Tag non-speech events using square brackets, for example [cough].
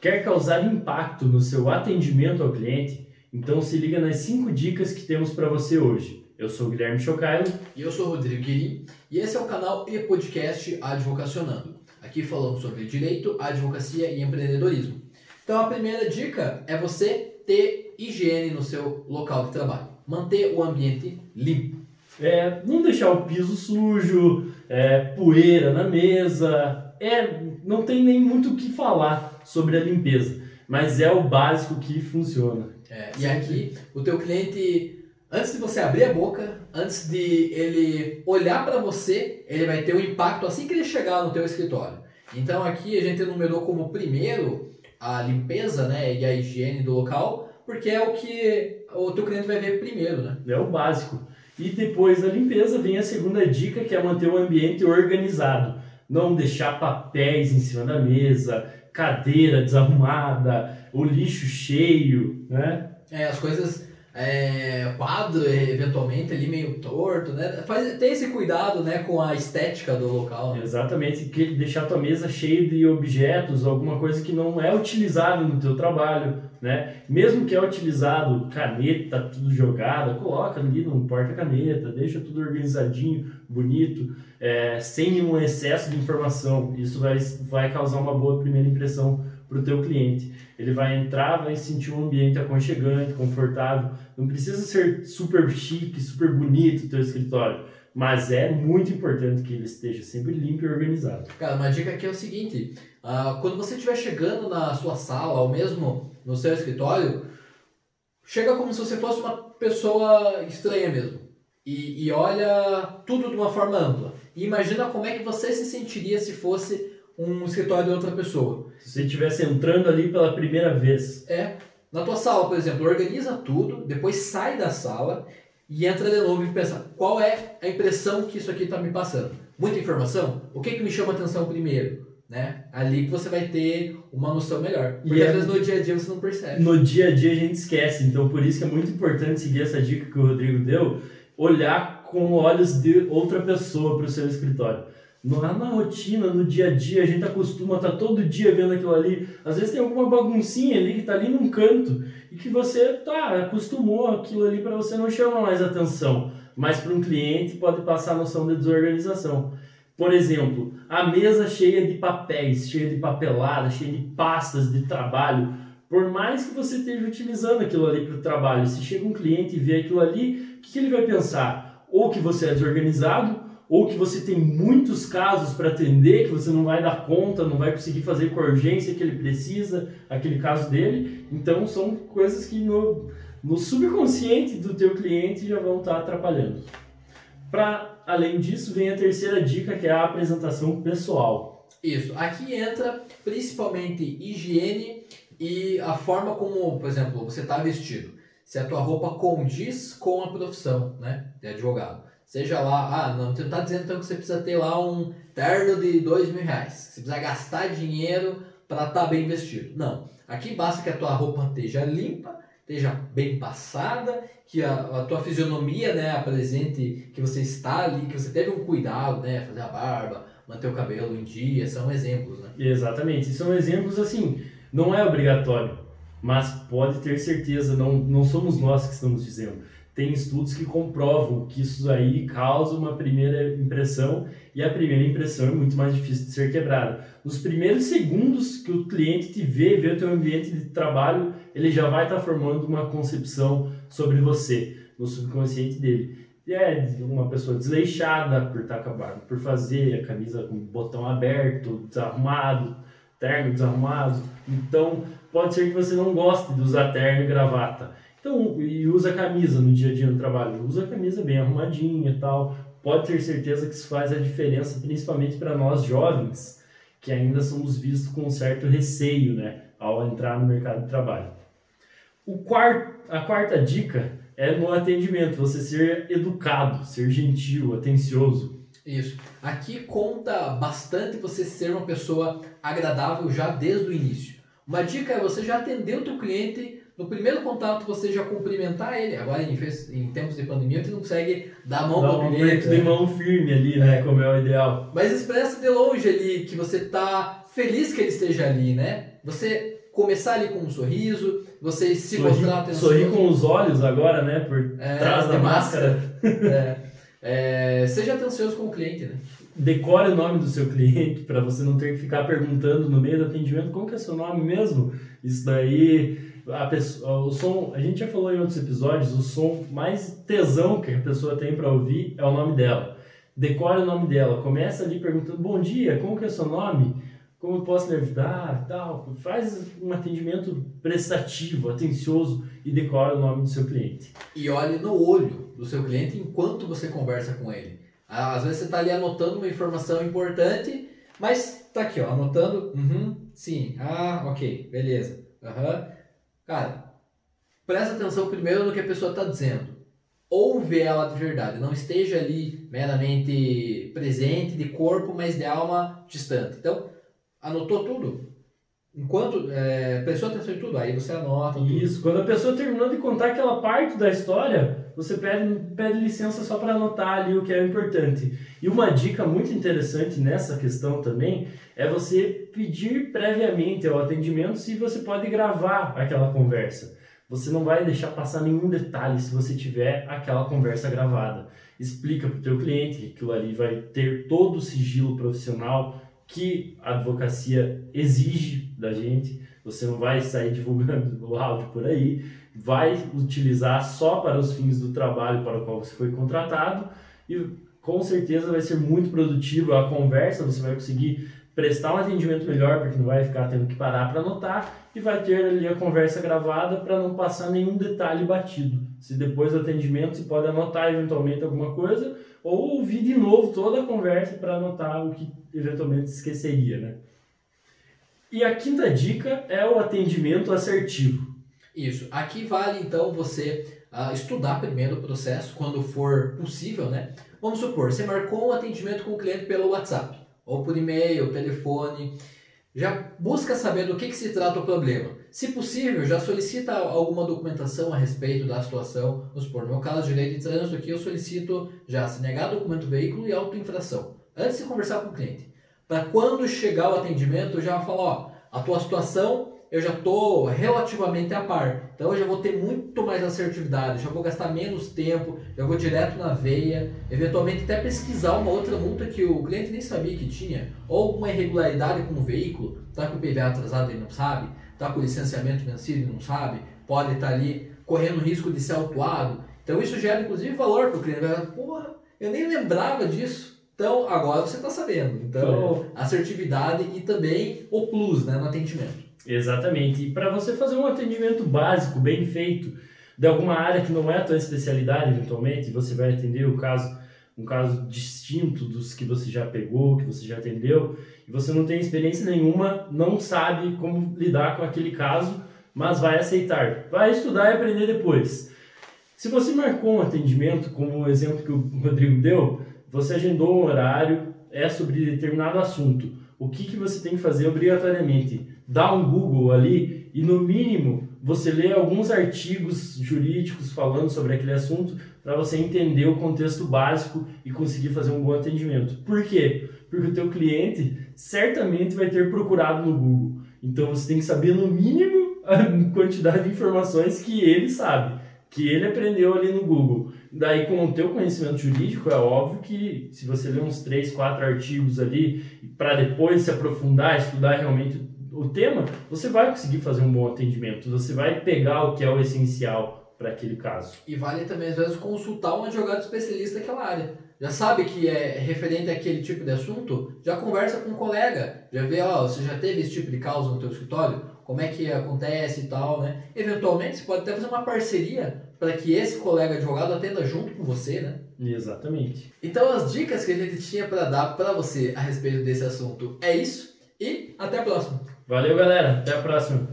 Quer causar impacto no seu atendimento ao cliente? Então se liga nas 5 dicas que temos para você hoje. Eu sou o Guilherme Chocailo. E eu sou o Rodrigo Guiri. E esse é o canal e podcast Advocacionando. Aqui falamos sobre direito, advocacia e empreendedorismo. Então a primeira dica é você ter higiene no seu local de trabalho. Manter o ambiente limpo. É, não deixar o piso sujo, é, poeira na mesa. É, não tem nem muito o que falar sobre a limpeza, mas é o básico que funciona. É, e aqui o teu cliente, antes de você abrir a boca, antes de ele olhar para você, ele vai ter um impacto assim que ele chegar no teu escritório. Então aqui a gente enumerou como primeiro a limpeza né, e a higiene do local, porque é o que o teu cliente vai ver primeiro, né? É o básico. E depois da limpeza vem a segunda dica, que é manter o ambiente organizado. Não deixar papéis em cima da mesa, cadeira desarrumada, o lixo cheio, né? É, as coisas é, quadro eventualmente ali meio torto, né? Faz, tem esse cuidado, né, com a estética do local. Né? Exatamente, que deixar a tua mesa cheia de objetos, alguma coisa que não é utilizado no teu trabalho, né? Mesmo que é utilizado caneta, tudo jogada, coloca ali no porta-caneta, deixa tudo organizadinho, bonito, é, sem um excesso de informação. Isso vai, vai causar uma boa primeira impressão para o teu cliente. Ele vai entrar, vai sentir um ambiente aconchegante, confortável. Não precisa ser super chique, super bonito o teu escritório, mas é muito importante que ele esteja sempre limpo e organizado. Cara, uma dica aqui é o seguinte: uh, quando você estiver chegando na sua sala ou mesmo no seu escritório, chega como se você fosse uma pessoa estranha mesmo. E, e olha tudo de uma forma ampla. E imagina como é que você se sentiria se fosse um escritório de outra pessoa. Se você estivesse entrando ali pela primeira vez. É. Na tua sala, por exemplo, organiza tudo, depois sai da sala e entra de novo e pensa qual é a impressão que isso aqui está me passando. Muita informação? O que, que me chama atenção primeiro? Né? Ali que você vai ter uma noção melhor. Porque e às é... vezes no dia a dia você não percebe. No dia a dia a gente esquece. Então por isso que é muito importante seguir essa dica que o Rodrigo deu, olhar com olhos de outra pessoa para o seu escritório. Lá na rotina, no dia a dia, a gente acostuma estar tá todo dia vendo aquilo ali. Às vezes tem alguma baguncinha ali que está ali num canto e que você tá, acostumou aquilo ali para você não chama mais atenção. Mas para um cliente pode passar a noção de desorganização. Por exemplo, a mesa cheia de papéis, cheia de papelada, cheia de pastas de trabalho. Por mais que você esteja utilizando aquilo ali para o trabalho, se chega um cliente e vê aquilo ali, o que, que ele vai pensar? Ou que você é desorganizado, ou que você tem muitos casos para atender, que você não vai dar conta, não vai conseguir fazer com a urgência que ele precisa, aquele caso dele. Então são coisas que no, no subconsciente do teu cliente já vão estar tá atrapalhando. Para além disso, vem a terceira dica, que é a apresentação pessoal. Isso. Aqui entra principalmente higiene e a forma como, por exemplo, você está vestido. Se a tua roupa condiz com a profissão, né, de advogado. Seja lá, ah, não, não está dizendo então que você precisa ter lá um terno de dois mil reais. Você precisa gastar dinheiro para estar tá bem vestido. Não. Aqui basta que a tua roupa esteja limpa, esteja bem passada, que a, a tua fisionomia né, apresente que você está ali, que você teve um cuidado, né? Fazer a barba, manter o cabelo em dia, são exemplos, né? Exatamente. São exemplos assim, não é obrigatório, mas pode ter certeza, não, não somos nós que estamos dizendo tem estudos que comprovam que isso aí causa uma primeira impressão e a primeira impressão é muito mais difícil de ser quebrada. Nos primeiros segundos que o cliente te vê, vê o teu ambiente de trabalho, ele já vai estar tá formando uma concepção sobre você, no subconsciente dele. É uma pessoa desleixada por estar tá acabando, por fazer a camisa com botão aberto, desarrumado, terno desarrumado. Então, pode ser que você não goste de usar terno e gravata então, e usa camisa no dia a dia no trabalho, usa a camisa bem arrumadinha e tal. Pode ter certeza que isso faz a diferença, principalmente para nós jovens, que ainda somos vistos com um certo receio, né, ao entrar no mercado de trabalho. O quarto, a quarta dica é no atendimento, você ser educado, ser gentil, atencioso. Isso. Aqui conta bastante você ser uma pessoa agradável já desde o início. Uma dica é você já atender o teu cliente no primeiro contato você já cumprimentar ele. Agora, em, em tempos de pandemia, você não consegue dar a mão para o cliente. De mão firme ali, né? É. Como é o ideal. Mas expressa de longe ali que você tá feliz que ele esteja ali, né? Você começar ali com um sorriso, você se Sorri- mostrar atenção. Sorrir com os olhos agora, né? Por É, trás da de máscara. [laughs] É. [laughs] É, seja atencioso com o cliente, né? Decore o nome do seu cliente [laughs] para você não ter que ficar perguntando no meio do atendimento como que é seu nome mesmo. Isso daí, a pessoa, o som, a gente já falou em outros episódios, o som mais tesão que a pessoa tem para ouvir é o nome dela. Decore o nome dela, começa ali perguntando: "Bom dia, como que é seu nome? Como eu posso lhe ajudar?", tal. Faz um atendimento prestativo, atencioso e decora o nome do seu cliente. E olhe no olho do seu cliente enquanto você conversa com ele. Às vezes você está ali anotando uma informação importante, mas tá aqui, ó, anotando, uhum, sim, ah, ok, beleza, aham. Cara, presta atenção primeiro no que a pessoa está dizendo. Ouve ela de verdade, não esteja ali meramente presente de corpo, mas de alma distante. Então, anotou tudo? Enquanto é, prestou atenção em tudo, aí você anota tudo. Isso, quando a pessoa terminou de contar aquela parte da história, você pede, pede licença só para anotar ali o que é importante. E uma dica muito interessante nessa questão também é você pedir previamente ao atendimento se você pode gravar aquela conversa. Você não vai deixar passar nenhum detalhe se você tiver aquela conversa gravada. Explica para o teu cliente que aquilo ali vai ter todo o sigilo profissional que a advocacia exige da gente. Você não vai sair divulgando [laughs] o áudio por aí, vai utilizar só para os fins do trabalho para o qual você foi contratado e com certeza vai ser muito produtivo a conversa, você vai conseguir prestar um atendimento melhor, porque não vai ficar tendo que parar para anotar e vai ter ali a conversa gravada para não passar nenhum detalhe batido. Se depois do atendimento você pode anotar eventualmente alguma coisa ou ouvir de novo toda a conversa para anotar o que eventualmente esqueceria, né? E a quinta dica é o atendimento assertivo. Isso. Aqui vale então você ah, estudar primeiro o processo, quando for possível, né? Vamos supor, você marcou um atendimento com o cliente pelo WhatsApp, ou por e-mail, telefone. Já busca saber do que, que se trata o problema. Se possível, já solicita alguma documentação a respeito da situação. Vamos supor, no meu caso lei de trânsito aqui, eu solicito já se negar documento veículo e autoinfração. Antes de conversar com o cliente. Para quando chegar o atendimento, eu já falo, ó, a tua situação eu já estou relativamente a par. Então eu já vou ter muito mais assertividade, já vou gastar menos tempo, já vou direto na veia, eventualmente até pesquisar uma outra multa que o cliente nem sabia que tinha, ou uma irregularidade com o veículo, tá com o PVA atrasado e não sabe, tá com o licenciamento vencido e não sabe, pode estar ali correndo risco de ser autuado. Então isso gera inclusive valor para o cliente. Falar, Porra, eu nem lembrava disso. Então agora você está sabendo. Então assertividade e também o plus né, no atendimento. Exatamente. E para você fazer um atendimento básico, bem feito, de alguma área que não é a tua especialidade, eventualmente, você vai atender o caso, um caso distinto dos que você já pegou, que você já atendeu, e você não tem experiência nenhuma, não sabe como lidar com aquele caso, mas vai aceitar. Vai estudar e aprender depois. Se você marcou um atendimento, como o exemplo que o Rodrigo deu, você agendou um horário, é sobre determinado assunto. O que, que você tem que fazer obrigatoriamente? Dá um Google ali e, no mínimo, você lê alguns artigos jurídicos falando sobre aquele assunto para você entender o contexto básico e conseguir fazer um bom atendimento. Por quê? Porque o teu cliente certamente vai ter procurado no Google. Então você tem que saber no mínimo [laughs] a quantidade de informações que ele sabe, que ele aprendeu ali no Google. Daí com o teu conhecimento jurídico é óbvio que se você ler uns 3, 4 artigos ali para depois se aprofundar, estudar realmente o tema, você vai conseguir fazer um bom atendimento. Você vai pegar o que é o essencial para aquele caso. E vale também, às vezes, consultar um advogado especialista naquela área. Já sabe que é referente àquele tipo de assunto, já conversa com um colega, já vê, ó, você já teve esse tipo de causa no teu escritório? Como é que acontece e tal, né? Eventualmente, você pode até fazer uma parceria para que esse colega advogado atenda junto com você, né? Exatamente. Então, as dicas que a gente tinha para dar para você a respeito desse assunto é isso. E até a próxima. Valeu, galera. Até a próxima.